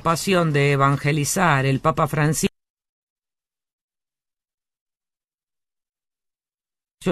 pasión de evangelizar, el Papa Francisco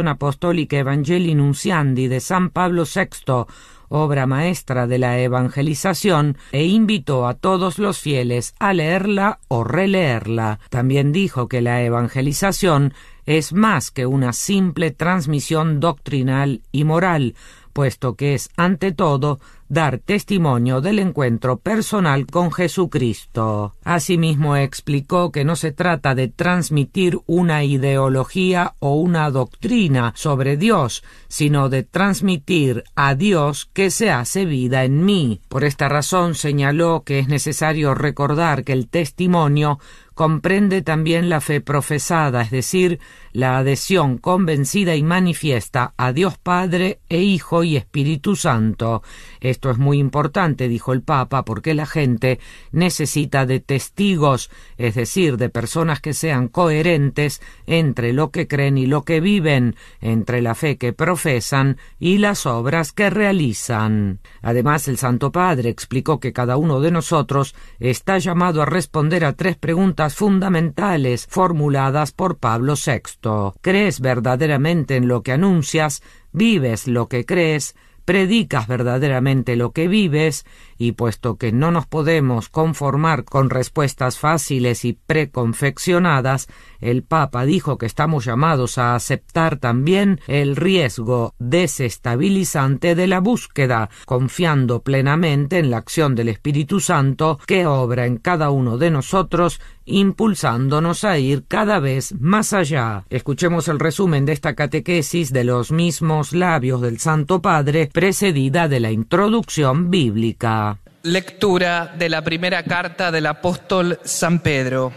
Apostólica Evangelii Nunciandi de San Pablo VI, obra maestra de la evangelización, e invitó a todos los fieles a leerla o releerla. También dijo que la evangelización es más que una simple transmisión doctrinal y moral, puesto que es ante todo dar testimonio del encuentro personal con Jesucristo. Asimismo explicó que no se trata de transmitir una ideología o una doctrina sobre Dios, sino de transmitir a Dios que se hace vida en mí. Por esta razón señaló que es necesario recordar que el testimonio comprende también la fe profesada, es decir, la adhesión convencida y manifiesta a Dios Padre e Hijo y Espíritu Santo. Esto es muy importante, dijo el Papa, porque la gente necesita de testigos, es decir, de personas que sean coherentes entre lo que creen y lo que viven, entre la fe que profesan y las obras que realizan. Además, el Santo Padre explicó que cada uno de nosotros está llamado a responder a tres preguntas fundamentales formuladas por Pablo VI. ¿Crees verdaderamente en lo que anuncias? ¿Vives lo que crees? predicas verdaderamente lo que vives, y puesto que no nos podemos conformar con respuestas fáciles y preconfeccionadas, el Papa dijo que estamos llamados a aceptar también el riesgo desestabilizante de la búsqueda, confiando plenamente en la acción del Espíritu Santo que obra en cada uno de nosotros impulsándonos a ir cada vez más allá. Escuchemos el resumen de esta catequesis de los mismos labios del Santo Padre, precedida de la introducción bíblica. Lectura de la primera carta del apóstol San Pedro.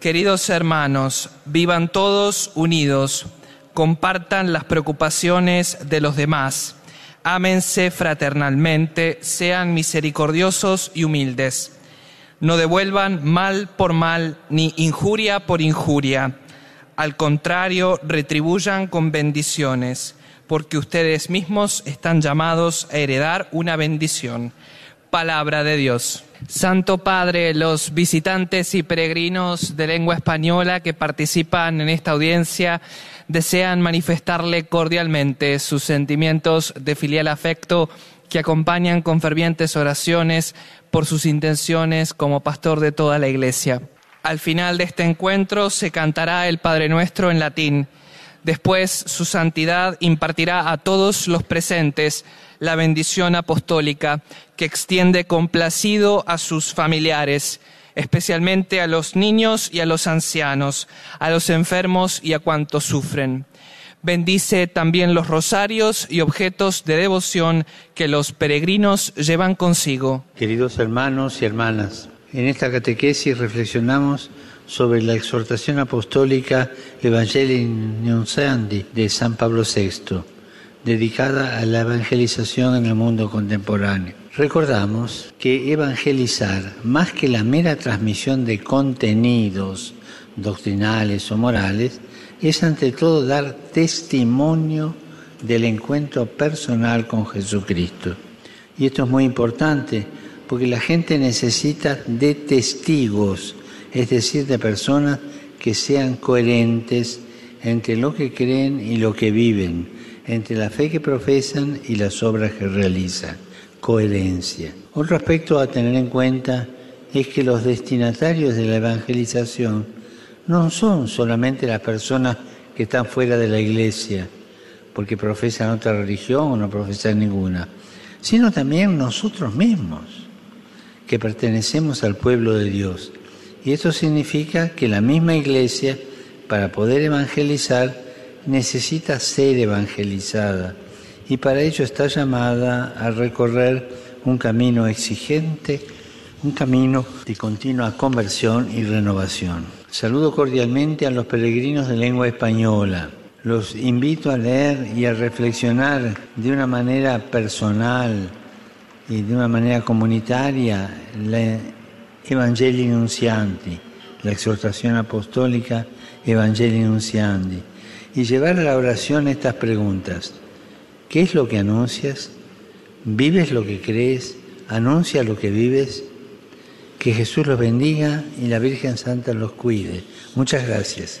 Queridos hermanos, vivan todos unidos, compartan las preocupaciones de los demás, ámense fraternalmente, sean misericordiosos y humildes. No devuelvan mal por mal ni injuria por injuria. Al contrario, retribuyan con bendiciones, porque ustedes mismos están llamados a heredar una bendición. Palabra de Dios. Santo Padre, los visitantes y peregrinos de lengua española que participan en esta audiencia desean manifestarle cordialmente sus sentimientos de filial afecto que acompañan con fervientes oraciones por sus intenciones como pastor de toda la Iglesia. Al final de este encuentro se cantará el Padre Nuestro en latín. Después su santidad impartirá a todos los presentes la bendición apostólica que extiende complacido a sus familiares especialmente a los niños y a los ancianos, a los enfermos y a cuantos sufren. Bendice también los rosarios y objetos de devoción que los peregrinos llevan consigo. Queridos hermanos y hermanas, en esta catequesis reflexionamos sobre la exhortación apostólica Evangelii Nunciandi de San Pablo VI, dedicada a la evangelización en el mundo contemporáneo. Recordamos que evangelizar, más que la mera transmisión de contenidos doctrinales o morales, es ante todo dar testimonio del encuentro personal con Jesucristo. Y esto es muy importante porque la gente necesita de testigos, es decir, de personas que sean coherentes entre lo que creen y lo que viven, entre la fe que profesan y las obras que realizan. Coherencia. Otro aspecto a tener en cuenta es que los destinatarios de la evangelización no son solamente las personas que están fuera de la iglesia, porque profesan otra religión o no profesan ninguna, sino también nosotros mismos, que pertenecemos al pueblo de Dios. Y eso significa que la misma iglesia, para poder evangelizar, necesita ser evangelizada y para ello está llamada a recorrer un camino exigente, un camino de continua conversión y renovación. Saludo cordialmente a los peregrinos de lengua española. Los invito a leer y a reflexionar de una manera personal y de una manera comunitaria Evangelii Nuncianti, la exhortación apostólica Evangelii Nuncianti, y llevar a la oración estas preguntas. ¿Qué es lo que anuncias? ¿Vives lo que crees? ¿Anuncia lo que vives? Que Jesús los bendiga y la Virgen Santa los cuide. Muchas gracias.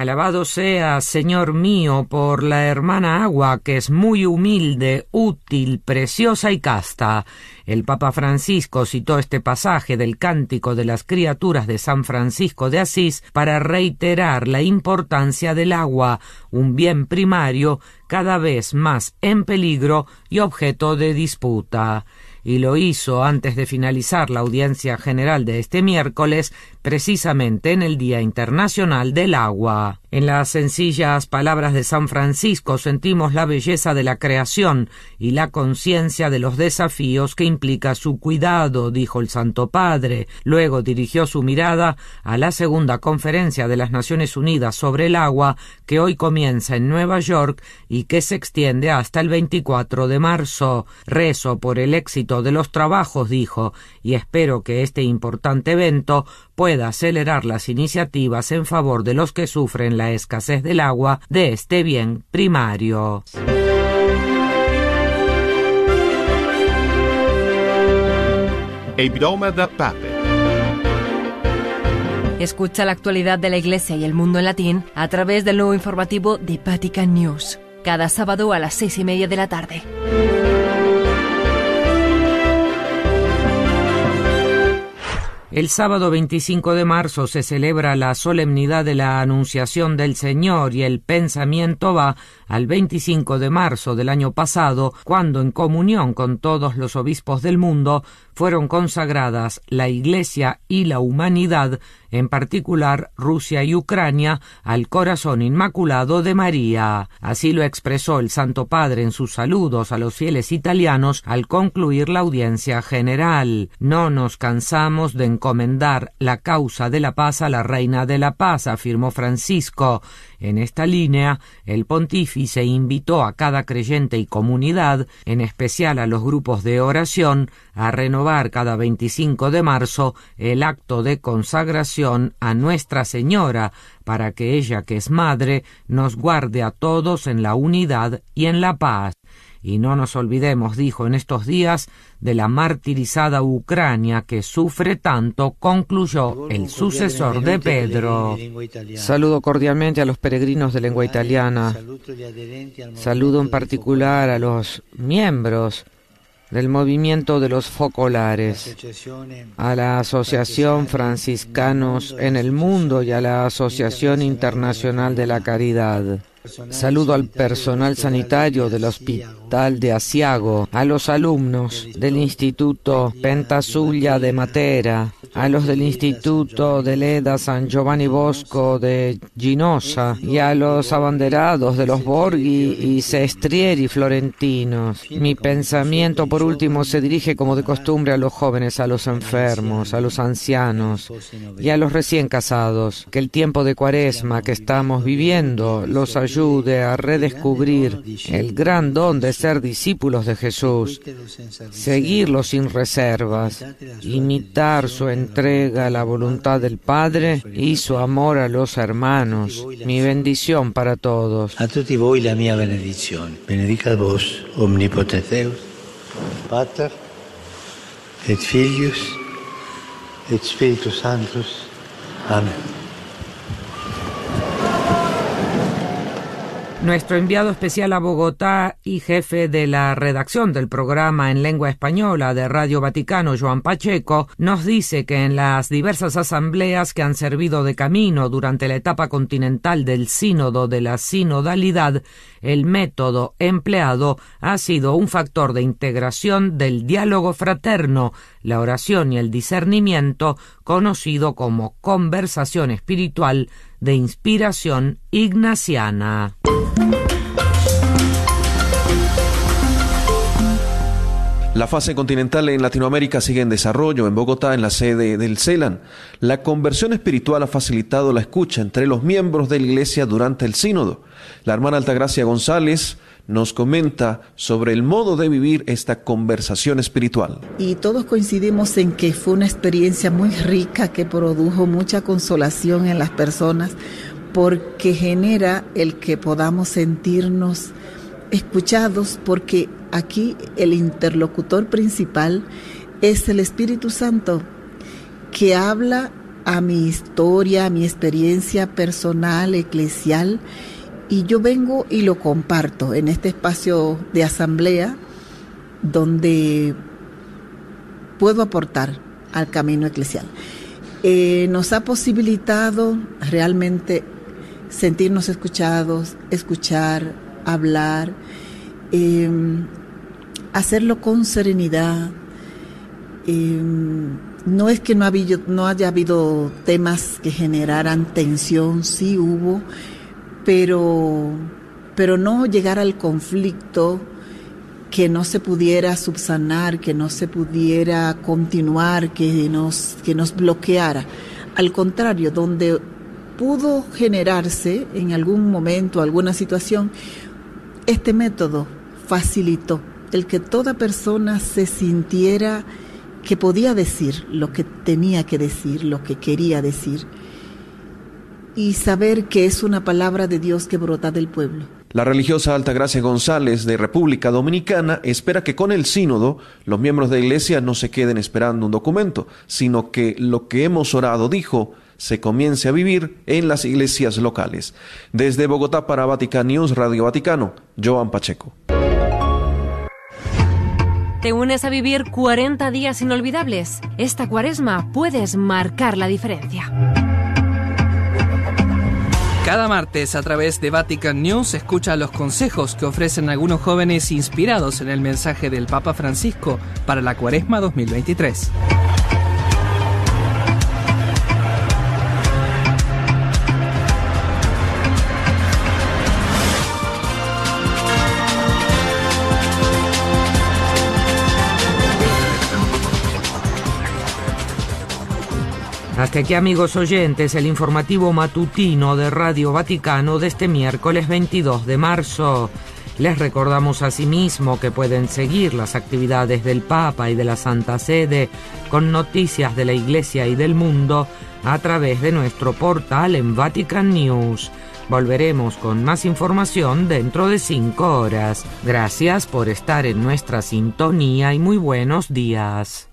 Alabado sea, Señor mío, por la hermana agua, que es muy humilde, útil, preciosa y casta. El Papa Francisco citó este pasaje del Cántico de las Criaturas de San Francisco de Asís para reiterar la importancia del agua, un bien primario cada vez más en peligro y objeto de disputa y lo hizo antes de finalizar la audiencia general de este miércoles, precisamente en el Día Internacional del Agua. En las sencillas palabras de San Francisco sentimos la belleza de la creación y la conciencia de los desafíos que implica su cuidado, dijo el Santo Padre. Luego dirigió su mirada a la segunda conferencia de las Naciones Unidas sobre el agua, que hoy comienza en Nueva York y que se extiende hasta el 24 de marzo. Rezo por el éxito de los trabajos, dijo, y espero que este importante evento pueda acelerar las iniciativas en favor de los que sufren la escasez del agua de este bien primario. Escucha la actualidad de la Iglesia y el mundo en latín a través del nuevo informativo de Vatican News, cada sábado a las seis y media de la tarde. El sábado 25 de marzo se celebra la solemnidad de la Anunciación del Señor y el pensamiento va al 25 de marzo del año pasado, cuando en comunión con todos los obispos del mundo fueron consagradas la Iglesia y la humanidad, en particular Rusia y Ucrania, al corazón inmaculado de María. Así lo expresó el Santo Padre en sus saludos a los fieles italianos al concluir la audiencia general. No nos cansamos de encomendar la causa de la paz a la Reina de la Paz, afirmó Francisco. En esta línea, el pontífice invitó a cada creyente y comunidad, en especial a los grupos de oración, a renovar cada 25 de marzo el acto de consagración a Nuestra Señora, para que ella, que es Madre, nos guarde a todos en la unidad y en la paz. Y no nos olvidemos, dijo en estos días, de la martirizada Ucrania que sufre tanto, concluyó el sucesor de Pedro. Saludo cordialmente a los peregrinos de lengua italiana. Saludo en particular a los miembros del movimiento de los focolares, a la Asociación Franciscanos en el Mundo y a la Asociación Internacional de la Caridad. Saludo al personal sanitario del Hospital de Asiago, a los alumnos del Instituto Pentasulla de Matera, a los del Instituto de Leda San Giovanni Bosco de Ginosa y a los abanderados de los Borghi y Sestrieri florentinos. Mi pensamiento, por último, se dirige como de costumbre a los jóvenes, a los enfermos, a los ancianos y a los recién casados. Que el tiempo de cuaresma que estamos viviendo los ayude a redescubrir el gran don de ser discípulos de Jesús, seguirlo sin reservas, imitar su entrega a la voluntad del Padre y su amor a los hermanos. Mi bendición para todos. A tutti voi la mia benedizione. Benedicat vos omnipotens Deus, Pater et Filius et. Amén. Nuestro enviado especial a Bogotá y jefe de la redacción del programa en lengua española de Radio Vaticano, Joan Pacheco, nos dice que en las diversas asambleas que han servido de camino durante la etapa continental del sínodo de la sinodalidad, el método empleado ha sido un factor de integración del diálogo fraterno, la oración y el discernimiento, conocido como conversación espiritual de inspiración ignaciana. La fase continental en Latinoamérica sigue en desarrollo. En Bogotá, en la sede del CELAN, la conversión espiritual ha facilitado la escucha entre los miembros de la Iglesia durante el sínodo. La hermana Altagracia González nos comenta sobre el modo de vivir esta conversación espiritual. Y todos coincidimos en que fue una experiencia muy rica que produjo mucha consolación en las personas porque genera el que podamos sentirnos escuchados porque aquí el interlocutor principal es el Espíritu Santo que habla a mi historia, a mi experiencia personal, eclesial, y yo vengo y lo comparto en este espacio de asamblea donde puedo aportar al camino eclesial. Eh, nos ha posibilitado realmente sentirnos escuchados, escuchar, hablar, em, hacerlo con serenidad. Em, no es que no, no haya habido temas que generaran tensión, sí hubo, pero, pero no llegar al conflicto que no se pudiera subsanar, que no se pudiera continuar, que nos, que nos bloqueara. Al contrario, donde pudo generarse en algún momento, alguna situación, este método facilitó el que toda persona se sintiera que podía decir lo que tenía que decir, lo que quería decir, y saber que es una palabra de Dios que brota del pueblo. La religiosa Altagracia González de República Dominicana espera que con el sínodo los miembros de la iglesia no se queden esperando un documento, sino que lo que hemos orado, dijo, se comience a vivir en las iglesias locales. Desde Bogotá para Vatican News, Radio Vaticano, Joan Pacheco. ¿Te unes a vivir 40 días inolvidables? Esta cuaresma puedes marcar la diferencia. Cada martes a través de Vatican News escucha los consejos que ofrecen algunos jóvenes inspirados en el mensaje del Papa Francisco para la Cuaresma 2023. Hasta aquí amigos oyentes el informativo matutino de Radio Vaticano de este miércoles 22 de marzo. Les recordamos asimismo que pueden seguir las actividades del Papa y de la Santa Sede con noticias de la Iglesia y del mundo a través de nuestro portal en Vatican News. Volveremos con más información dentro de cinco horas. Gracias por estar en nuestra sintonía y muy buenos días.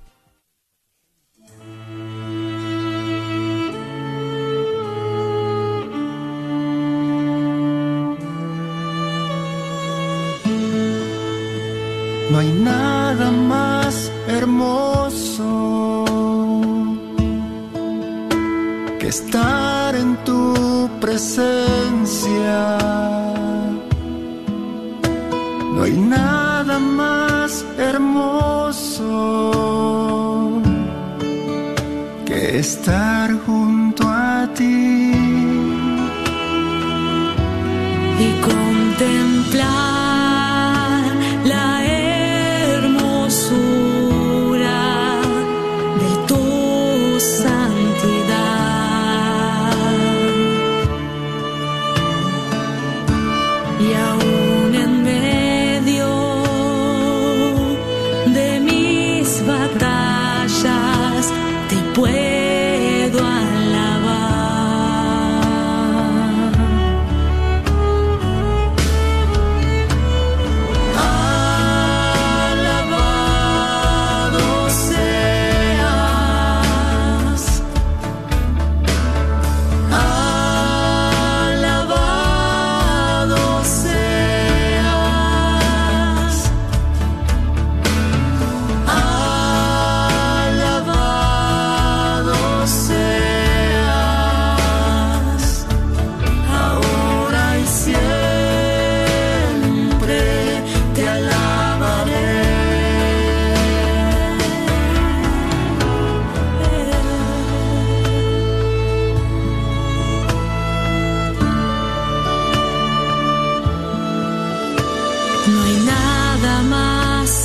No hay nada más hermoso que estar en tu presencia. No hay nada más hermoso que estar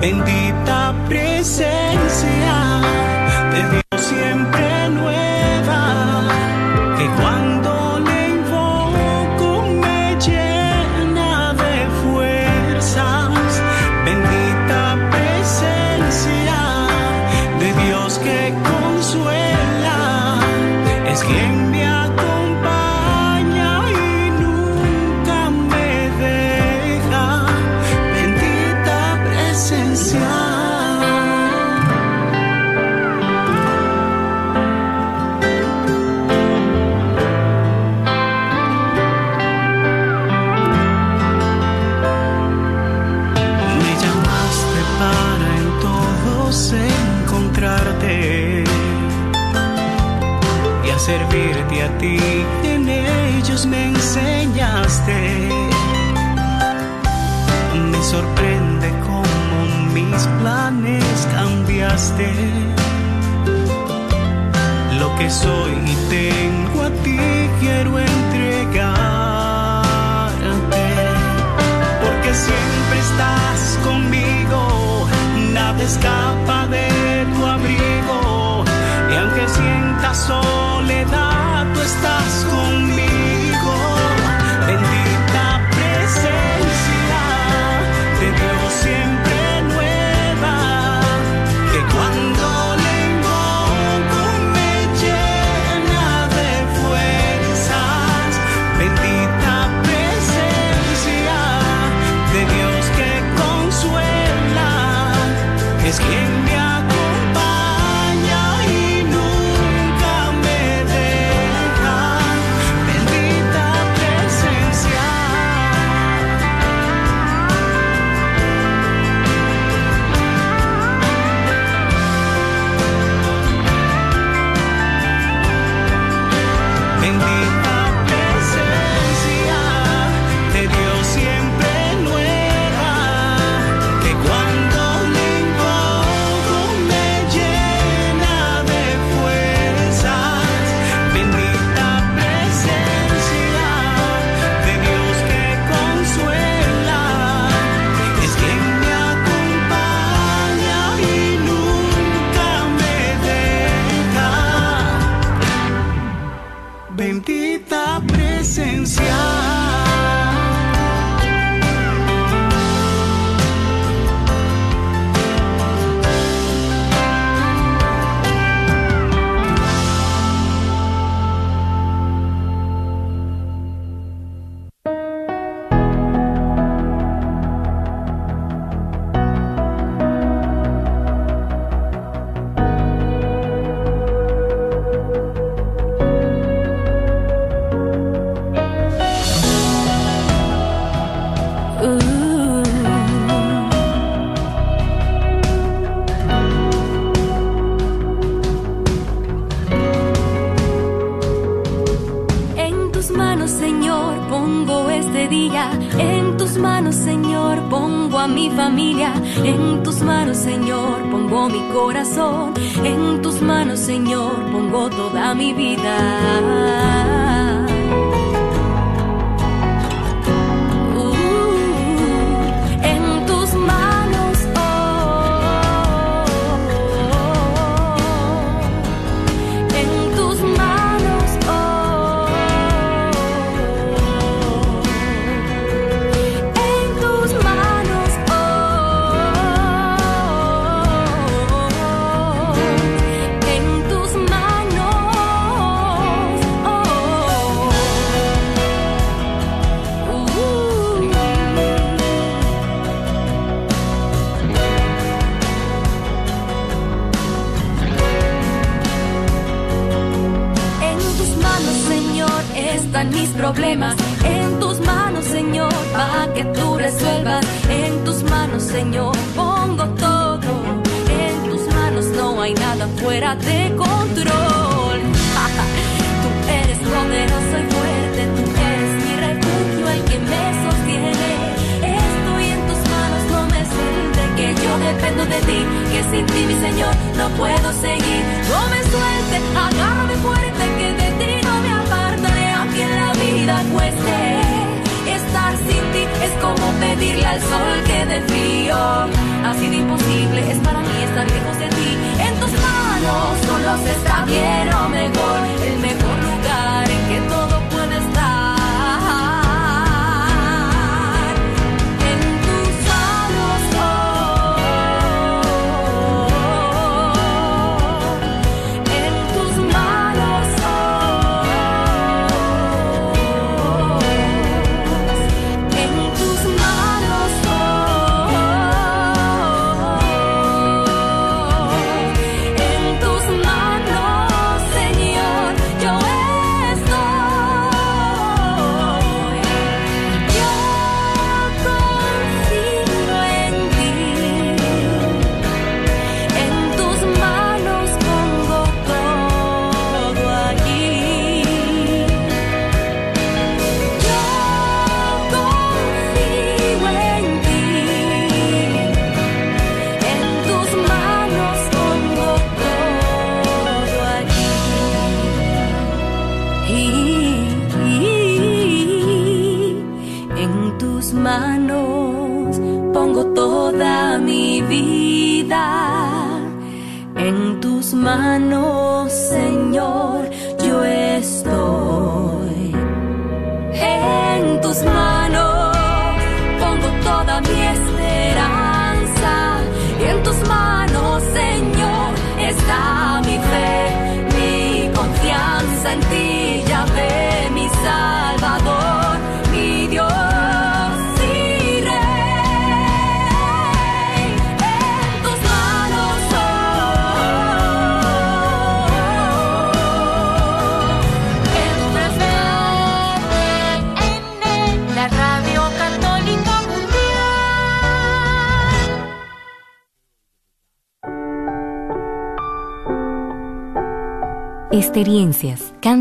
bendita presencia. en ellos me enseñaste. Me sorprende cómo mis planes cambiaste. Lo que soy y tengo a ti quiero entregarte, porque siempre estás conmigo, nada escapa de tu abrigo, y aunque sientas solo estás.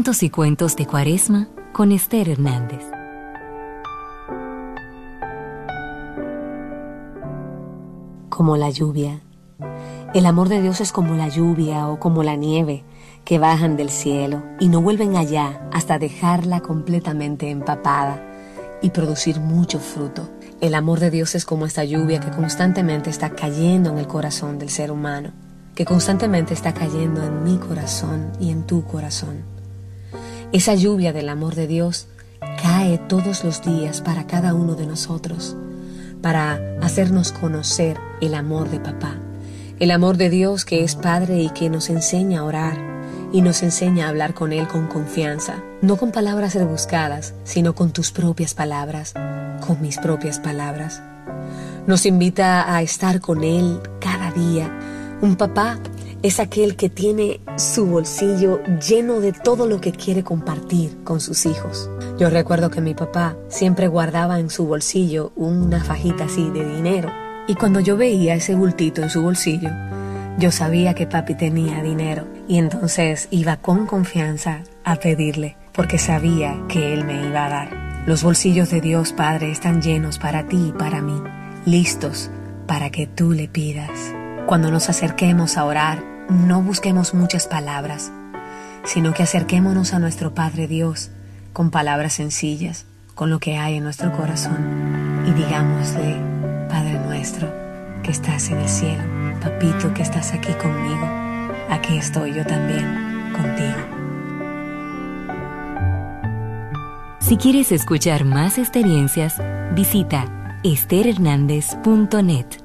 Cantos y cuentos de Cuaresma con Esther Hernández. Como la lluvia. El amor de Dios es como la lluvia o como la nieve que bajan del cielo y no vuelven allá hasta dejarla completamente empapada y producir mucho fruto. El amor de Dios es como esta lluvia que constantemente está cayendo en el corazón del ser humano, que constantemente está cayendo en mi corazón y en tu corazón. Esa lluvia del amor de Dios cae todos los días para cada uno de nosotros, para hacernos conocer el amor de papá, el amor de Dios que es Padre y que nos enseña a orar y nos enseña a hablar con Él con confianza, no con palabras rebuscadas, sino con tus propias palabras, con mis propias palabras. Nos invita a estar con Él cada día. Un papá es aquel que tiene su bolsillo lleno de todo lo que quiere compartir con sus hijos. Yo recuerdo que mi papá siempre guardaba en su bolsillo una fajita así de dinero. Y cuando yo veía ese bultito en su bolsillo, yo sabía que papi tenía dinero y entonces iba con confianza a pedirle porque sabía que él me iba a dar. Los bolsillos de Dios Padre están llenos para ti y para mí, listos para que tú le pidas. Cuando nos acerquemos a orar, no busquemos muchas palabras, sino que acerquémonos a nuestro Padre Dios con palabras sencillas, con lo que hay en nuestro corazón y digámosle, Padre nuestro, que estás en el cielo, papito que estás aquí conmigo, aquí estoy yo también contigo. Si quieres escuchar más experiencias, visita esterhernandez.net.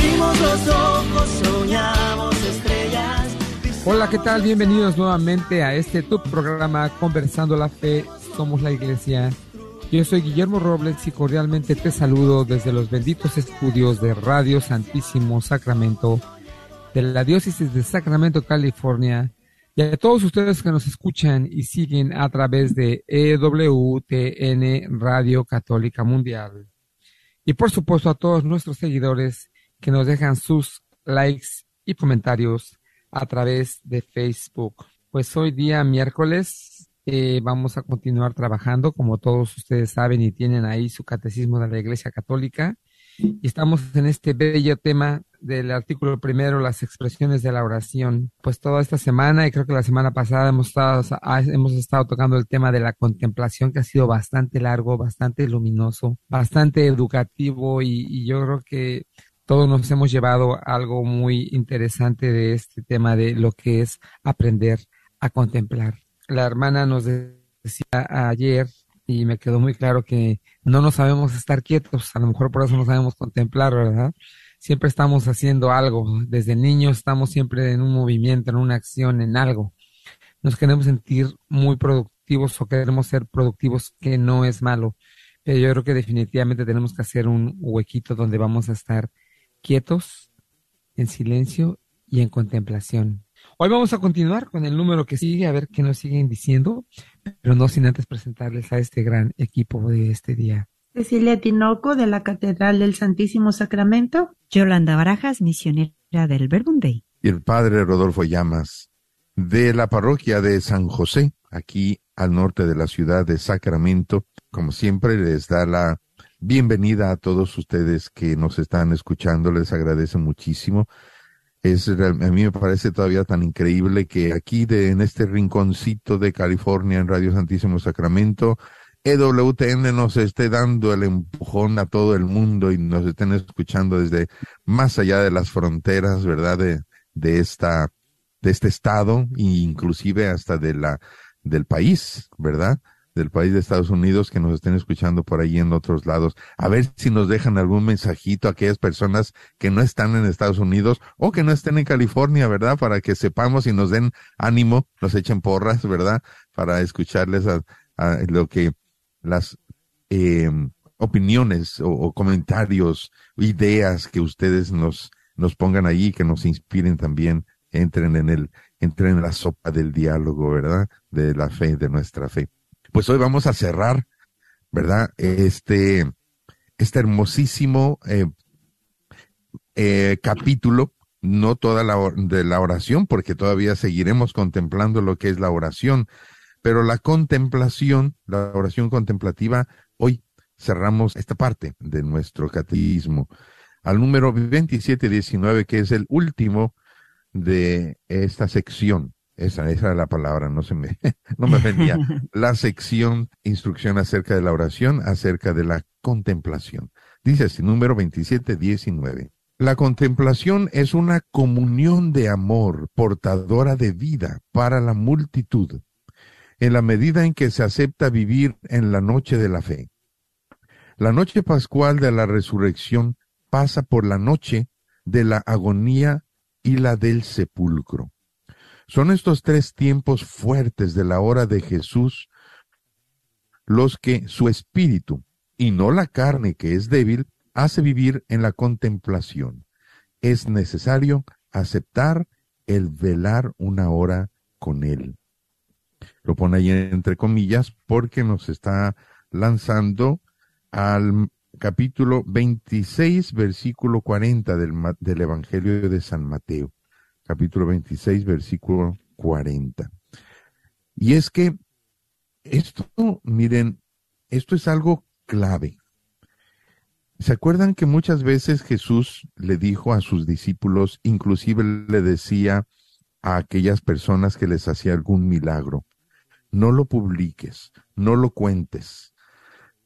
Hola, ¿qué tal? Bienvenidos nuevamente a este tu programa Conversando la Fe, Somos la Iglesia. Yo soy Guillermo Robles y cordialmente te saludo desde los benditos estudios de Radio Santísimo Sacramento de la Diócesis de Sacramento, California. Y a todos ustedes que nos escuchan y siguen a través de EWTN Radio Católica Mundial. Y por supuesto a todos nuestros seguidores que nos dejan sus likes y comentarios a través de Facebook. Pues hoy día miércoles eh, vamos a continuar trabajando, como todos ustedes saben y tienen ahí su catecismo de la Iglesia Católica. Y estamos en este bello tema del artículo primero, las expresiones de la oración. Pues toda esta semana y creo que la semana pasada hemos estado, estado tocando el tema de la contemplación que ha sido bastante largo, bastante luminoso, bastante educativo y, y yo creo que todos nos hemos llevado algo muy interesante de este tema de lo que es aprender a contemplar. La hermana nos decía ayer y me quedó muy claro que no nos sabemos estar quietos, a lo mejor por eso no sabemos contemplar, ¿verdad? Siempre estamos haciendo algo, desde niños estamos siempre en un movimiento, en una acción, en algo. Nos queremos sentir muy productivos o queremos ser productivos, que no es malo, pero yo creo que definitivamente tenemos que hacer un huequito donde vamos a estar quietos, en silencio y en contemplación. Hoy vamos a continuar con el número que sigue, a ver qué nos siguen diciendo, pero no sin antes presentarles a este gran equipo de este día. Cecilia Tinoco de la Catedral del Santísimo Sacramento. Yolanda Barajas, misionera del Verbum Day. Y el padre Rodolfo Llamas de la parroquia de San José, aquí al norte de la ciudad de Sacramento. Como siempre, les da la bienvenida a todos ustedes que nos están escuchando. Les agradece muchísimo. Es, a mí me parece todavía tan increíble que aquí de, en este rinconcito de California en Radio Santísimo Sacramento, EWTN nos esté dando el empujón a todo el mundo y nos estén escuchando desde más allá de las fronteras, ¿verdad? De, de esta, de este estado e inclusive hasta de la, del país, ¿verdad? Del país de Estados Unidos que nos estén escuchando por ahí en otros lados. A ver si nos dejan algún mensajito a aquellas personas que no están en Estados Unidos o que no estén en California, ¿verdad? Para que sepamos y nos den ánimo, nos echen porras, ¿verdad? Para escucharles a, lo que las eh, opiniones o, o, comentarios, ideas que ustedes nos, nos pongan allí, que nos inspiren también, entren en el, entren en la sopa del diálogo, ¿verdad? De la fe, de nuestra fe pues hoy vamos a cerrar, ¿verdad? Este, este hermosísimo eh, eh, capítulo, no toda la de la oración, porque todavía seguiremos contemplando lo que es la oración, pero la contemplación, la oración contemplativa, hoy cerramos esta parte de nuestro catecismo al número 2719, que es el último de esta sección. Esa, esa era la palabra, no se me, no me vendía. la sección instrucción acerca de la oración, acerca de la contemplación. Dice así, número 27, 19. La contemplación es una comunión de amor portadora de vida para la multitud, en la medida en que se acepta vivir en la noche de la fe. La noche pascual de la resurrección pasa por la noche de la agonía y la del sepulcro. Son estos tres tiempos fuertes de la hora de Jesús los que su espíritu, y no la carne que es débil, hace vivir en la contemplación. Es necesario aceptar el velar una hora con él. Lo pone ahí entre comillas porque nos está lanzando al capítulo 26, versículo 40 del, del Evangelio de San Mateo capítulo 26, versículo 40. Y es que esto, miren, esto es algo clave. ¿Se acuerdan que muchas veces Jesús le dijo a sus discípulos, inclusive le decía a aquellas personas que les hacía algún milagro, no lo publiques, no lo cuentes.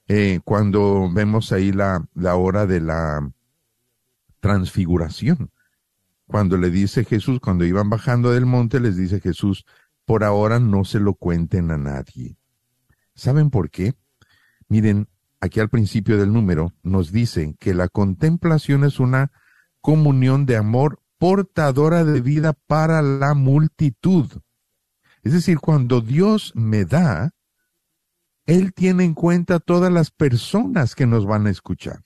Eh, cuando vemos ahí la, la hora de la transfiguración, cuando le dice Jesús, cuando iban bajando del monte, les dice Jesús, por ahora no se lo cuenten a nadie. ¿Saben por qué? Miren, aquí al principio del número nos dice que la contemplación es una comunión de amor portadora de vida para la multitud. Es decir, cuando Dios me da, Él tiene en cuenta a todas las personas que nos van a escuchar,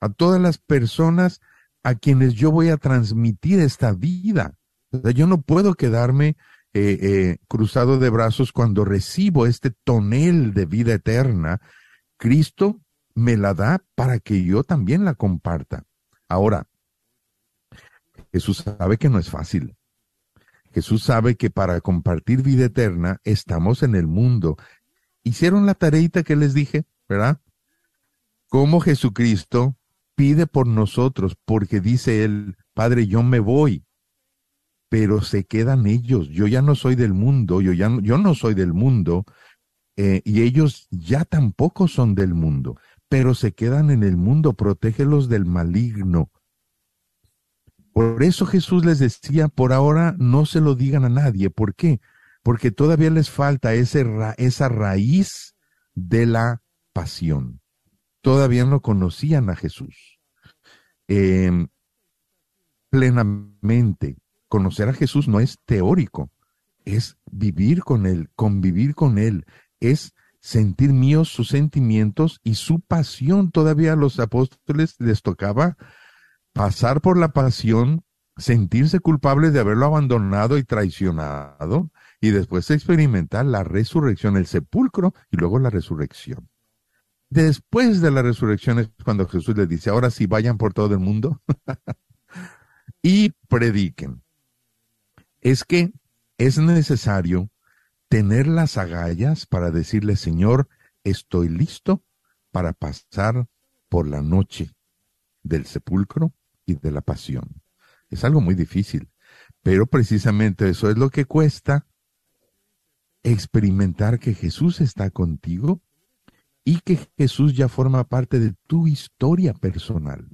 a todas las personas a quienes yo voy a transmitir esta vida. yo no puedo quedarme eh, eh, cruzado de brazos cuando recibo este tonel de vida eterna. Cristo me la da para que yo también la comparta. Ahora, Jesús sabe que no es fácil. Jesús sabe que para compartir vida eterna estamos en el mundo. Hicieron la tareita que les dije, ¿verdad? Como Jesucristo pide por nosotros, porque dice él, Padre, yo me voy, pero se quedan ellos. Yo ya no soy del mundo, yo ya no, yo no soy del mundo, eh, y ellos ya tampoco son del mundo, pero se quedan en el mundo, protégelos del maligno. Por eso Jesús les decía, por ahora no se lo digan a nadie. ¿Por qué? Porque todavía les falta esa raíz de la pasión. Todavía no conocían a Jesús. Em, plenamente. Conocer a Jesús no es teórico, es vivir con Él, convivir con Él, es sentir míos sus sentimientos y su pasión. Todavía a los apóstoles les tocaba pasar por la pasión, sentirse culpables de haberlo abandonado y traicionado, y después experimentar la resurrección, el sepulcro y luego la resurrección. Después de la resurrección es cuando Jesús les dice, ahora sí vayan por todo el mundo y prediquen. Es que es necesario tener las agallas para decirle, Señor, estoy listo para pasar por la noche del sepulcro y de la pasión. Es algo muy difícil, pero precisamente eso es lo que cuesta experimentar que Jesús está contigo y que Jesús ya forma parte de tu historia personal.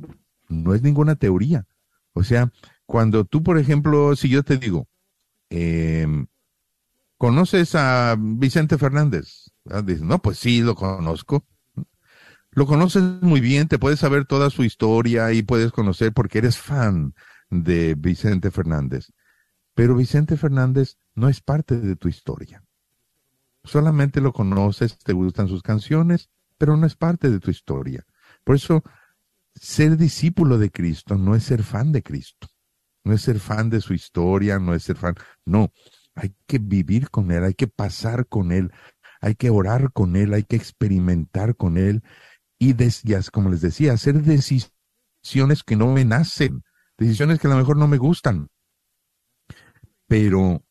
No es ninguna teoría. O sea, cuando tú, por ejemplo, si yo te digo, em, ¿conoces a Vicente Fernández? Dices, no, pues sí, lo conozco lo conoces muy bien, te puedes saber toda su historia y puedes conocer porque eres fan de Vicente Fernández. Pero Vicente Fernández no es parte de tu historia. Solamente lo conoces, te gustan sus canciones, pero no es parte de tu historia. Por eso, ser discípulo de Cristo no es ser fan de Cristo. No es ser fan de su historia, no es ser fan. No, hay que vivir con Él, hay que pasar con Él, hay que orar con Él, hay que experimentar con Él y, como les decía, hacer decisiones que no me nacen, decisiones que a lo mejor no me gustan, pero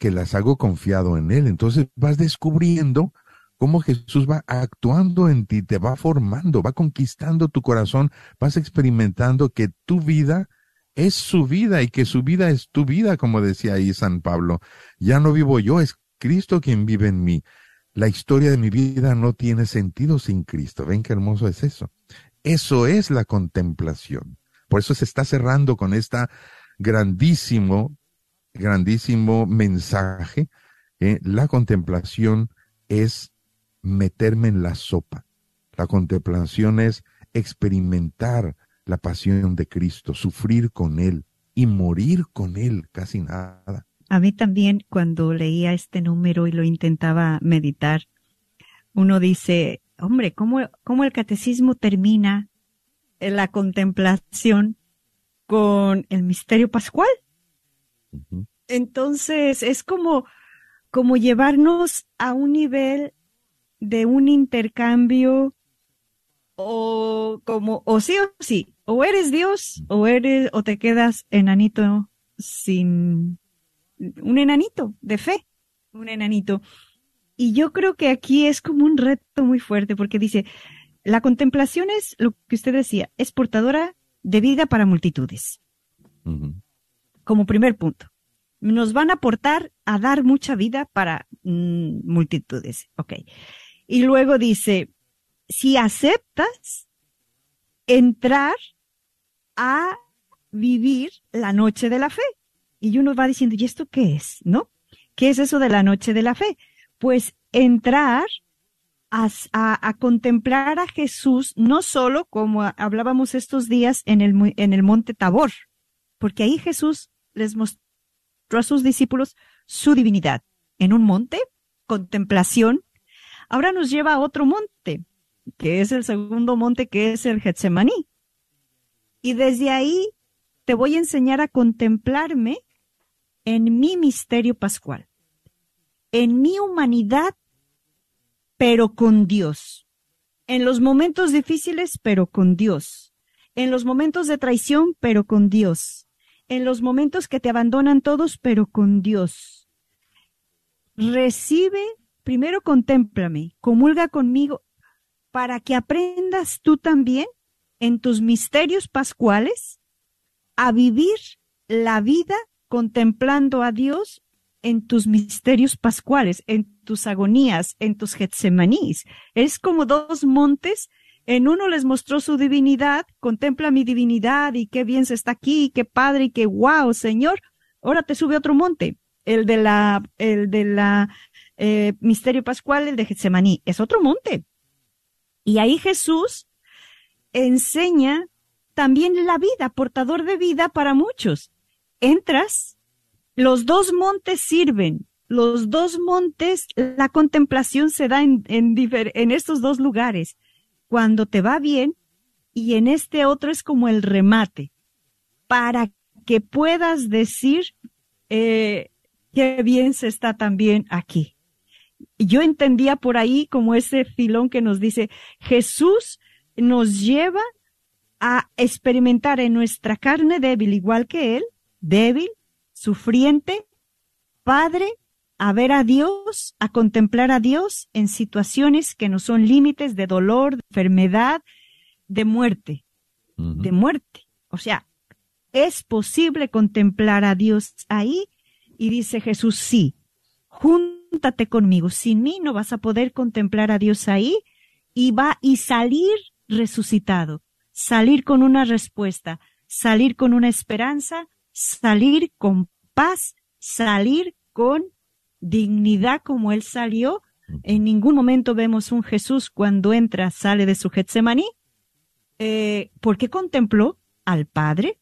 que las hago confiado en Él. Entonces vas descubriendo cómo Jesús va actuando en ti, te va formando, va conquistando tu corazón, vas experimentando que tu vida es su vida y que su vida es tu vida, como decía ahí San Pablo. Ya no vivo yo, es Cristo quien vive en mí. La historia de mi vida no tiene sentido sin Cristo. ¿Ven qué hermoso es eso? Eso es la contemplación. Por eso se está cerrando con esta grandísimo, grandísimo mensaje. ¿eh? La contemplación es meterme en la sopa. La contemplación es experimentar la pasión de Cristo, sufrir con Él y morir con Él, casi nada. A mí también cuando leía este número y lo intentaba meditar, uno dice, hombre, ¿cómo, cómo el catecismo termina la contemplación con el misterio pascual? Entonces es como, como llevarnos a un nivel de un intercambio o como, o sí o sí, o eres Dios o eres, o te quedas enanito sin, un enanito de fe, un enanito. Y yo creo que aquí es como un reto muy fuerte porque dice, la contemplación es lo que usted decía, es portadora de vida para multitudes. Como primer punto. Nos van a aportar a dar mucha vida para mm, multitudes. Ok. Y luego dice, si aceptas entrar a vivir la noche de la fe. Y uno va diciendo, ¿y esto qué es? ¿No? ¿Qué es eso de la noche de la fe? Pues entrar a, contemplar a Jesús, no solo como hablábamos estos días en el, en el monte Tabor, porque ahí Jesús les mostró a sus discípulos su divinidad. En un monte, contemplación. Ahora nos lleva a otro monte, que es el segundo monte, que es el Getsemaní. Y desde ahí te voy a enseñar a contemplarme en mi misterio pascual, en mi humanidad pero con Dios. En los momentos difíciles, pero con Dios. En los momentos de traición, pero con Dios. En los momentos que te abandonan todos, pero con Dios. Recibe, primero contémplame, comulga conmigo, para que aprendas tú también en tus misterios pascuales a vivir la vida contemplando a Dios en tus misterios pascuales, en tus agonías, en tus getsemanís. Es como dos montes. En uno les mostró su divinidad, contempla mi divinidad y qué bien se está aquí, qué padre y qué wow, Señor. Ahora te sube otro monte, el de la, el de la eh, misterio pascual, el de Getsemaní. Es otro monte. Y ahí Jesús enseña también la vida, portador de vida para muchos. Entras los dos montes sirven. Los dos montes, la contemplación se da en, en, estos dos lugares. Cuando te va bien y en este otro es como el remate. Para que puedas decir eh, qué bien se está también aquí. Yo entendía por ahí como ese filón que nos dice, Jesús nos lleva a experimentar en nuestra carne débil, igual que Él, débil, sufriente, Padre, a ver a Dios, a contemplar a Dios en situaciones que no son límites de dolor, de enfermedad, de muerte, de muerte. O sea, es posible contemplar a Dios ahí. Y dice Jesús, sí, júntate conmigo, sin mí no vas a poder contemplar a Dios ahí. Y va y salir resucitado, salir con una respuesta, salir con una esperanza, salir con paz, salir con dignidad como él salió. En ningún momento vemos un Jesús cuando entra, sale de su Getsemaní. Eh, porque contempló al Padre.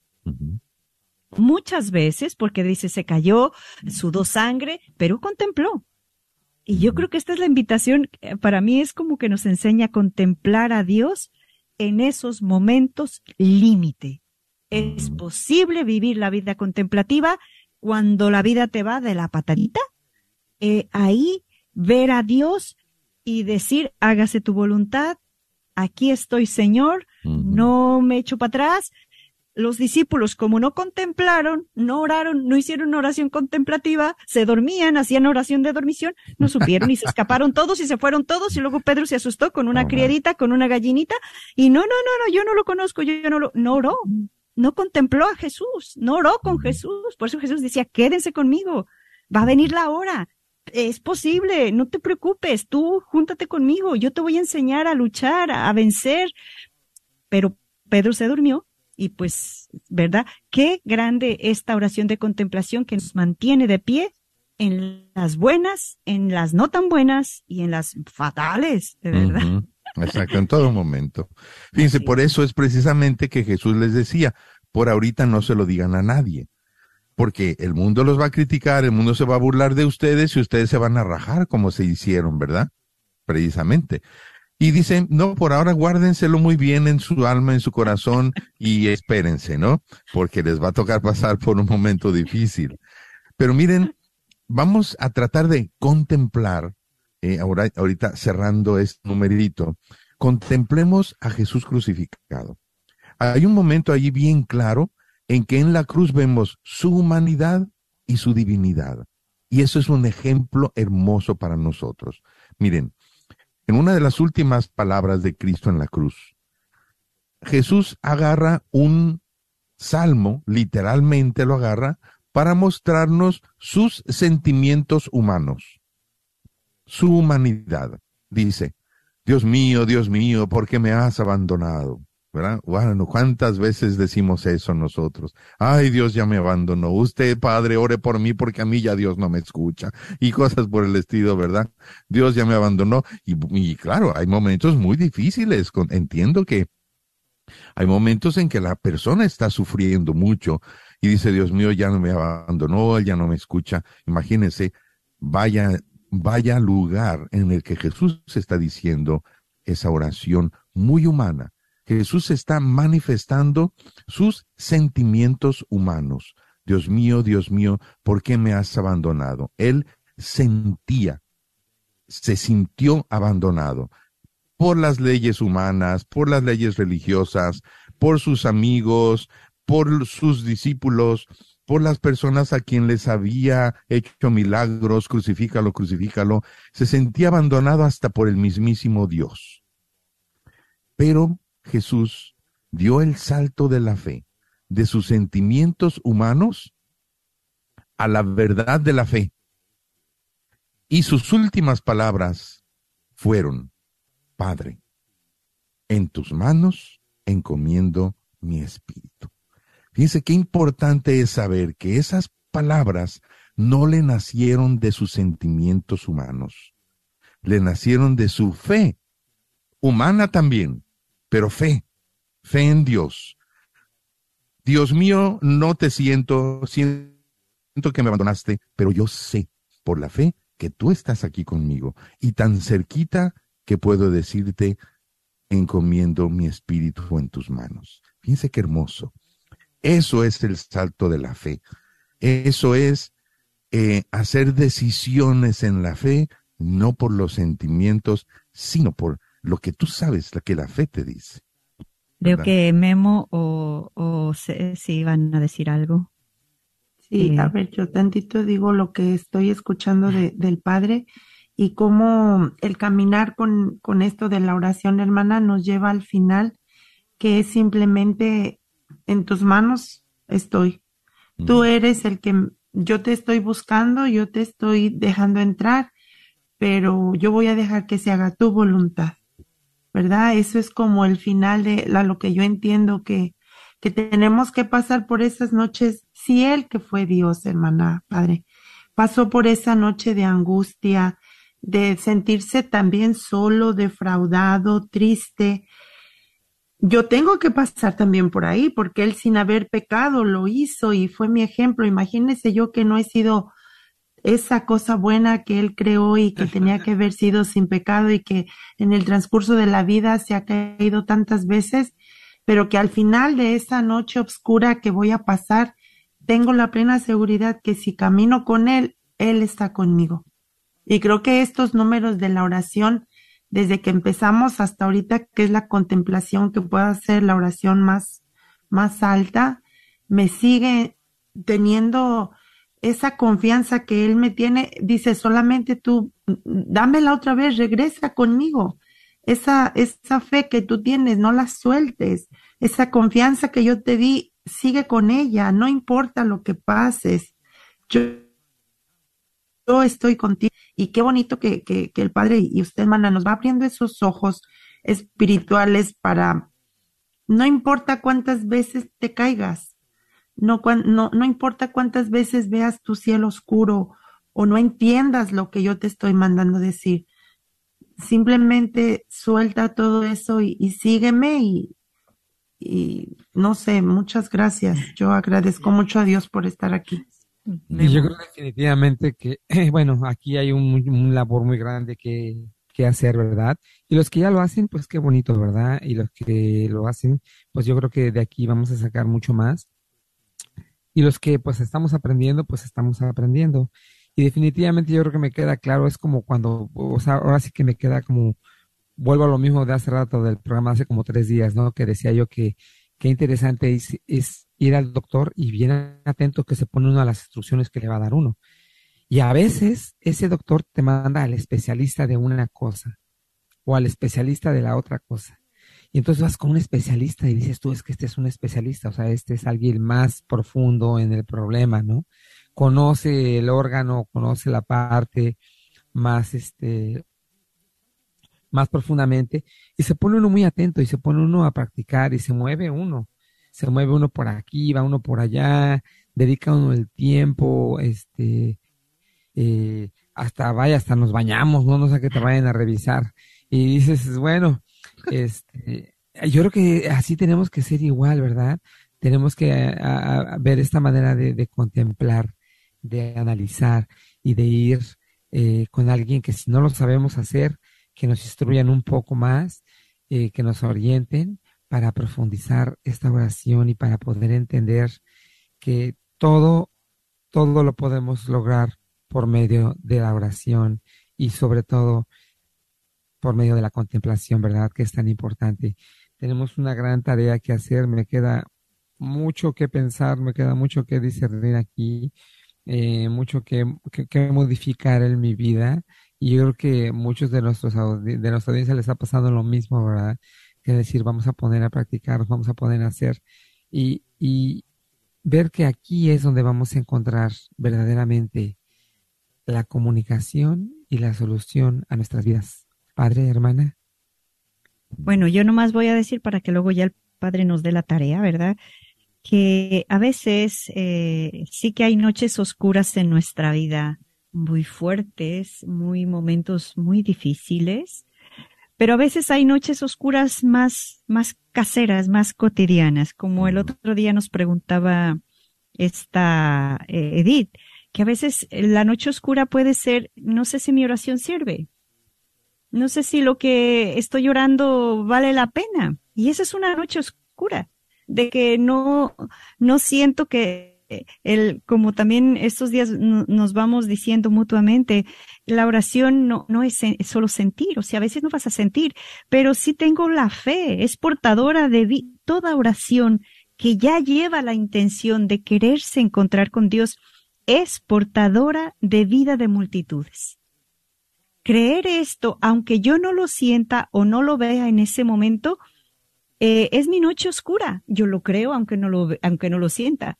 Muchas veces, porque dice, se cayó, sudó sangre, pero contempló. Y yo creo que esta es la invitación, eh, para mí es como que nos enseña a contemplar a Dios en esos momentos límite. Es posible vivir la vida contemplativa cuando la vida te va de la patadita. Eh, ahí ver a Dios y decir, hágase tu voluntad, aquí estoy Señor, no me echo para atrás. Los discípulos, como no contemplaron, no oraron, no hicieron oración contemplativa, se dormían, hacían oración de dormición, no supieron y se escaparon todos y se fueron todos y luego Pedro se asustó con una criadita, con una gallinita y no, no, no, no, yo no lo conozco, yo, yo no lo, no oró no contempló a Jesús, no oró con Jesús. Por eso Jesús decía, quédense conmigo, va a venir la hora. Es posible, no te preocupes, tú júntate conmigo, yo te voy a enseñar a luchar, a, vencer. Pero Pedro se durmió y pues, ¿verdad? Qué grande esta oración de contemplación que nos mantiene de pie en las buenas, en las no tan buenas y en las fatales, de verdad. Exacto, en todo momento. Fíjense, por eso es precisamente que Jesús les decía, por ahorita no se lo digan a nadie, porque el mundo los va a criticar, el mundo se va a burlar de ustedes y ustedes se van a rajar como se hicieron, ¿verdad? Precisamente. Y dicen, no, por ahora guárdenselo muy bien en su alma, en su corazón y espérense, ¿no? Porque les va a tocar pasar por un momento difícil. Pero miren, vamos a tratar de contemplar eh, ahora, ahorita cerrando este numerito, contemplemos a Jesús crucificado. Hay un momento allí bien claro en que en la cruz vemos su humanidad y su divinidad. Y eso es un ejemplo hermoso para nosotros. Miren, en una de las últimas palabras de Cristo en la cruz, Jesús agarra un salmo, literalmente lo agarra, para mostrarnos sus sentimientos humanos, su humanidad. Dice, Dios mío, Dios mío, ¿por qué me has abandonado? ¿Verdad? Bueno, ¿cuántas veces decimos eso nosotros? Ay, Dios ya me abandonó. Usted, Padre, ore por mí porque a mí ya Dios no me escucha. Y cosas por el estilo, ¿verdad? Dios ya me abandonó. Y, claro, hay momentos muy difíciles. entiendo que hay momentos en que la persona está sufriendo mucho y dice, Dios mío, ya no me abandonó, ya no me escucha. Imagínense, vaya, vaya lugar en el que Jesús está diciendo esa oración muy humana Jesús está manifestando sus sentimientos humanos. Dios mío, Dios mío, ¿por qué me has abandonado? Él sentía, se sintió abandonado por las leyes humanas, por las leyes religiosas, por sus amigos, por sus discípulos, por las personas a quien les había hecho milagros, crucifícalo, crucifícalo, se sentía abandonado hasta por el mismísimo Dios. Pero Jesús dio el salto de la fe, de sus sentimientos humanos a la verdad de la fe. Y sus últimas palabras fueron, Padre, en tus manos encomiendo mi espíritu. Fíjense qué importante es saber que esas palabras no le nacieron de sus sentimientos humanos, le nacieron de su fe, humana también, pero fe, fe en Dios. Dios mío, no te siento, siento que me abandonaste, pero yo sé por la fe que tú estás aquí conmigo y tan cerquita que puedo decirte, encomiendo mi espíritu en tus manos. Fíjense qué hermoso. Eso es el salto de la fe. Eso es eh, hacer decisiones en la fe, no por los sentimientos, sino por lo que tú sabes, lo que la fe te dice. Creo que Memo o, o si van a decir algo. Sí, a eh, ver, yo tantito digo lo que estoy escuchando de, del Padre y cómo el caminar con, con esto de la oración hermana nos lleva al final, que es simplemente en tus manos estoy. Tú eres el que yo te estoy buscando, yo te estoy dejando entrar, pero yo voy a dejar que se haga tu voluntad. ¿Verdad? Eso es como el final de la, lo que yo entiendo que, que tenemos que pasar por esas noches. Si Él, que fue Dios, hermana, Padre, pasó por esa noche de angustia, de sentirse también solo, defraudado, triste. Yo tengo que pasar también por ahí, porque Él sin haber pecado lo hizo y fue mi ejemplo. Imagínese yo que no he sido esa cosa buena que él creó y que tenía que haber sido sin pecado y que en el transcurso de la vida se ha caído tantas veces, pero que al final de esa noche oscura que voy a pasar, tengo la plena seguridad que si camino con él, él está conmigo. Y creo que estos números de la oración, desde que empezamos hasta ahorita, que es la contemplación que pueda ser la oración más, más alta, me sigue teniendo esa confianza que Él me tiene, dice, solamente tú, dámela otra vez, regresa conmigo. Esa, esa fe que tú tienes, no la sueltes. Esa confianza que yo te di, sigue con ella, no importa lo que pases. Yo, yo estoy contigo. Y qué bonito que, que, que el Padre y usted, hermana, nos va abriendo esos ojos espirituales para, no importa cuántas veces te caigas, no, no, no importa cuántas veces veas tu cielo oscuro o no entiendas lo que yo te estoy mandando decir. Simplemente suelta todo eso y, sígueme y, y, no sé, muchas gracias. Yo agradezco mucho a Dios por estar aquí. Y yo creo definitivamente que, bueno, aquí hay un, un labor muy grande que, que hacer, ¿verdad? Y los que ya lo hacen, pues qué bonito, ¿verdad? Y los que lo hacen, pues yo creo que de aquí vamos a sacar mucho más y los que pues estamos aprendiendo, pues estamos aprendiendo. Y definitivamente yo creo que me queda claro, es como cuando, o sea, ahora sí que me queda como, vuelvo a lo mismo de hace rato del programa, hace como tres días, ¿no? Que decía yo que qué interesante es, es ir al doctor y bien atento que se pone uno a las instrucciones que le va a dar uno. Y a veces ese doctor te manda al especialista de una cosa o al especialista de la otra cosa. Y entonces vas con un especialista y dices tú, es que este es un especialista, o sea, este es alguien más profundo en el problema, ¿no? Conoce el órgano, conoce la parte más, este, más profundamente y se pone uno muy atento y se pone uno a practicar y se mueve uno, se mueve uno por aquí, va uno por allá, dedica uno el tiempo, este, eh, hasta vaya, hasta nos bañamos, no, no sé que te vayan a revisar. Y dices, bueno, este, yo creo que así tenemos que ser igual, ¿verdad? Tenemos que ver esta manera de, contemplar, de analizar y de ir eh, con alguien que si no lo sabemos hacer, que nos instruyan un poco más, eh, que nos orienten para profundizar esta oración y para poder entender que todo, todo lo podemos lograr por medio de la oración y sobre todo por medio de la contemplación, ¿verdad? Que es tan importante. Tenemos una gran tarea que hacer, me queda mucho que pensar, me queda mucho que discernir aquí, eh, mucho que, modificar en mi vida y yo creo que muchos de nuestros de nuestra audiencia les ha pasado lo mismo, ¿verdad? Que decir, vamos a poner a practicar, vamos a poner a hacer y, y ver que aquí es donde vamos a encontrar verdaderamente la comunicación y la solución a nuestras vidas. Padre, hermana. Bueno, yo nomás voy a decir para que luego ya el Padre nos dé la tarea, ¿verdad? Que a veces eh, sí que hay noches oscuras en nuestra vida muy fuertes, muy momentos muy difíciles, pero a veces hay noches oscuras más, más caseras, más cotidianas, como el otro día nos preguntaba esta eh, Edith, que a veces la noche oscura puede ser, no sé si mi oración sirve, no sé si lo que estoy orando vale la pena, y esa es una noche oscura, de que no, no siento que el, como también estos días nos vamos diciendo mutuamente, la oración no, no es, solo sentir, o sea, a veces no vas a sentir, pero sí tengo la fe, es portadora de toda oración que ya lleva la intención de quererse encontrar con Dios, es portadora de vida de multitudes. Creer esto, aunque yo no lo sienta o no lo vea en ese momento, eh, es mi noche oscura. Yo lo creo aunque no lo, aunque no lo sienta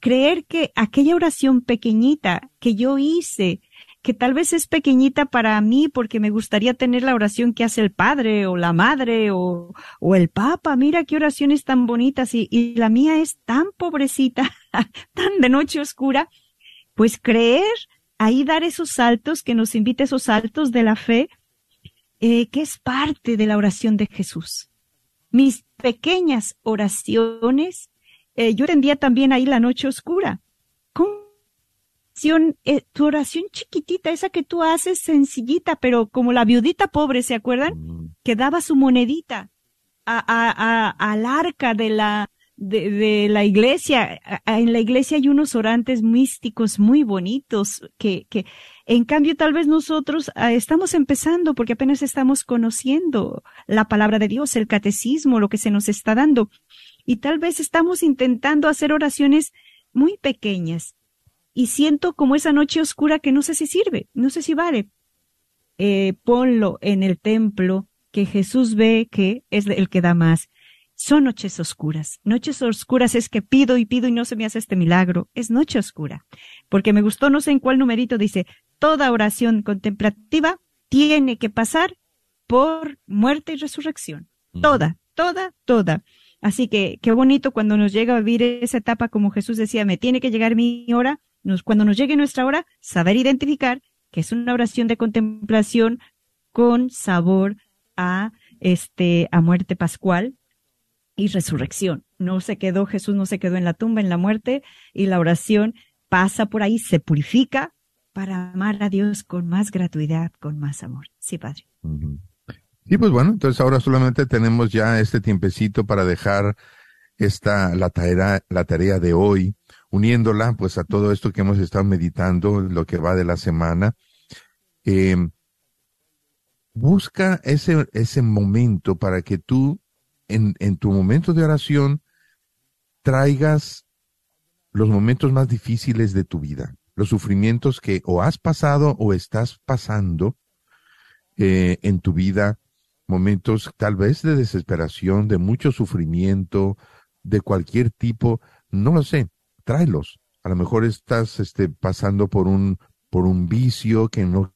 creer que aquella oración pequeñita que yo hice, que tal vez es pequeñita para mí porque me gustaría tener la oración que hace el padre o la madre o, el papa, mira qué oraciones tan bonitas y, y la mía es tan pobrecita, tan de noche oscura, pues creer, ahí dar esos saltos, que nos invite esos saltos de la fe, eh, que es parte de la oración de Jesús. Mis pequeñas oraciones eh, yo entendía también ahí la noche oscura. Con eh, tu oración chiquitita, esa que tú haces sencillita, pero como la viudita pobre, ¿se acuerdan? Mm. Que daba su monedita a, a, al arca de la, de, la iglesia. En la iglesia hay unos orantes místicos muy bonitos que, que en cambio tal vez nosotros ah, estamos empezando porque apenas estamos conociendo la palabra de Dios, el catecismo, lo que se nos está dando y tal vez estamos intentando hacer oraciones muy pequeñas y siento como esa noche oscura que no sé si sirve, no sé si vale. Eh, ponlo en el templo que Jesús ve que es el que da más. Son noches oscuras. Noches oscuras es que pido y pido y no se me hace este milagro. Es noche oscura. Porque me gustó, no sé en cuál numerito dice, toda oración contemplativa tiene que pasar por muerte y resurrección. Toda, toda, toda. Así que qué bonito cuando nos llega a vivir esa etapa, como Jesús decía, me tiene que llegar mi hora, nos, cuando nos llegue nuestra hora, saber identificar que es una oración de contemplación con sabor a este a muerte pascual y resurrección. No se quedó Jesús, no se quedó en la tumba, en la muerte y la oración pasa por ahí, se purifica para amar a Dios con más gratuidad, con más amor. Sí, Padre. Y pues bueno, entonces ahora solamente tenemos ya este tiempecito para dejar esta, la tarea, la tarea de hoy, uniéndola pues a todo esto que hemos estado meditando, lo que va de la semana. Eh, busca ese, ese momento para que tú, en, en tu momento de oración, traigas los momentos más difíciles de tu vida, los sufrimientos que o has pasado o estás pasando eh, en tu vida momentos tal vez de desesperación, de mucho sufrimiento, de cualquier tipo, no lo sé, tráelos. A lo mejor estás este, pasando por un, por un vicio que no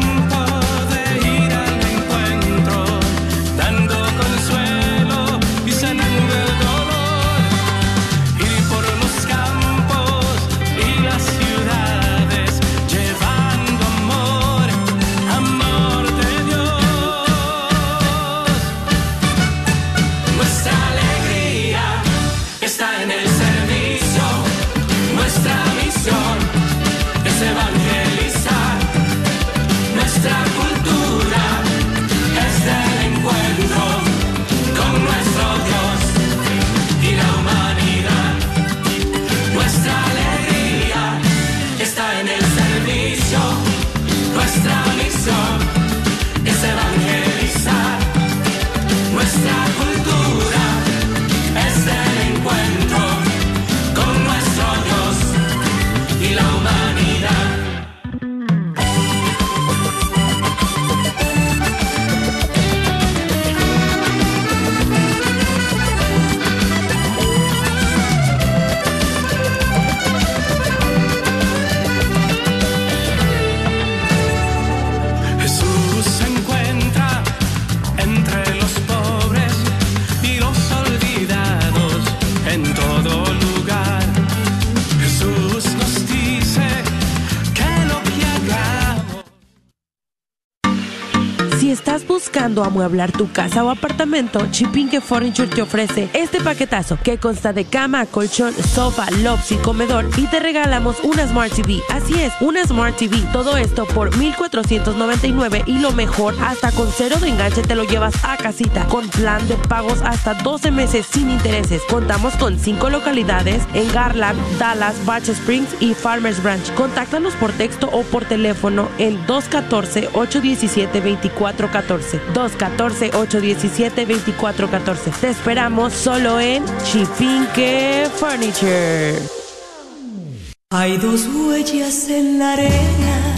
buscando amueblar tu casa o apartamento, Chipinque Furniture te ofrece este paquetazo que consta de cama, colchón, sofá, y comedor y te regalamos una Smart TV. Así es, una Smart TV. Todo esto por 1499 y lo mejor, hasta con cero de enganche te lo llevas a casita con plan de pagos hasta 12 meses sin intereses. Contamos con 5 localidades en Garland, Dallas, Batch Springs y Farmers Branch. Contáctanos por texto o por teléfono en 214-817-2414. 214-817-2414. Te esperamos solo en Chipinque Furniture. Hay dos huellas en la arena.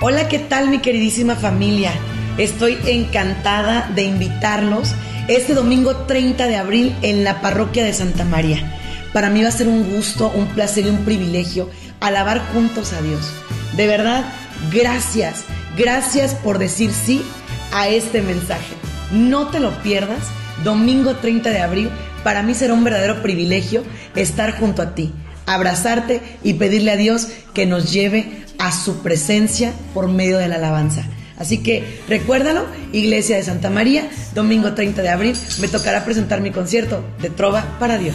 Hola, ¿qué tal mi queridísima familia? Estoy encantada de invitarlos este domingo 30 de abril en la parroquia de Santa María. Para mí va a ser un gusto, un placer y un privilegio alabar juntos a Dios. De verdad, gracias, gracias por decir sí a este mensaje. No te lo pierdas, domingo 30 de abril, para mí será un verdadero privilegio estar junto a ti, abrazarte y pedirle a Dios que nos lleve a su presencia por medio de la alabanza. Así que recuérdalo, Iglesia de Santa María, domingo 30 de abril, me tocará presentar mi concierto de Trova para Dios.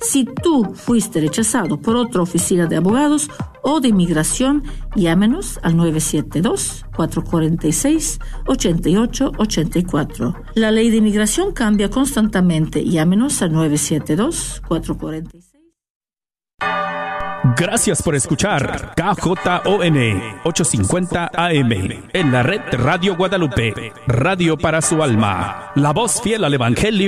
Si tú fuiste rechazado por otra oficina de abogados o de inmigración, llámenos al 972-446-8884. La ley de inmigración cambia constantemente. Llámenos al 972-446. Gracias por escuchar KJON 850 AM en la red Radio Guadalupe, radio para su alma, la voz fiel al Evangelio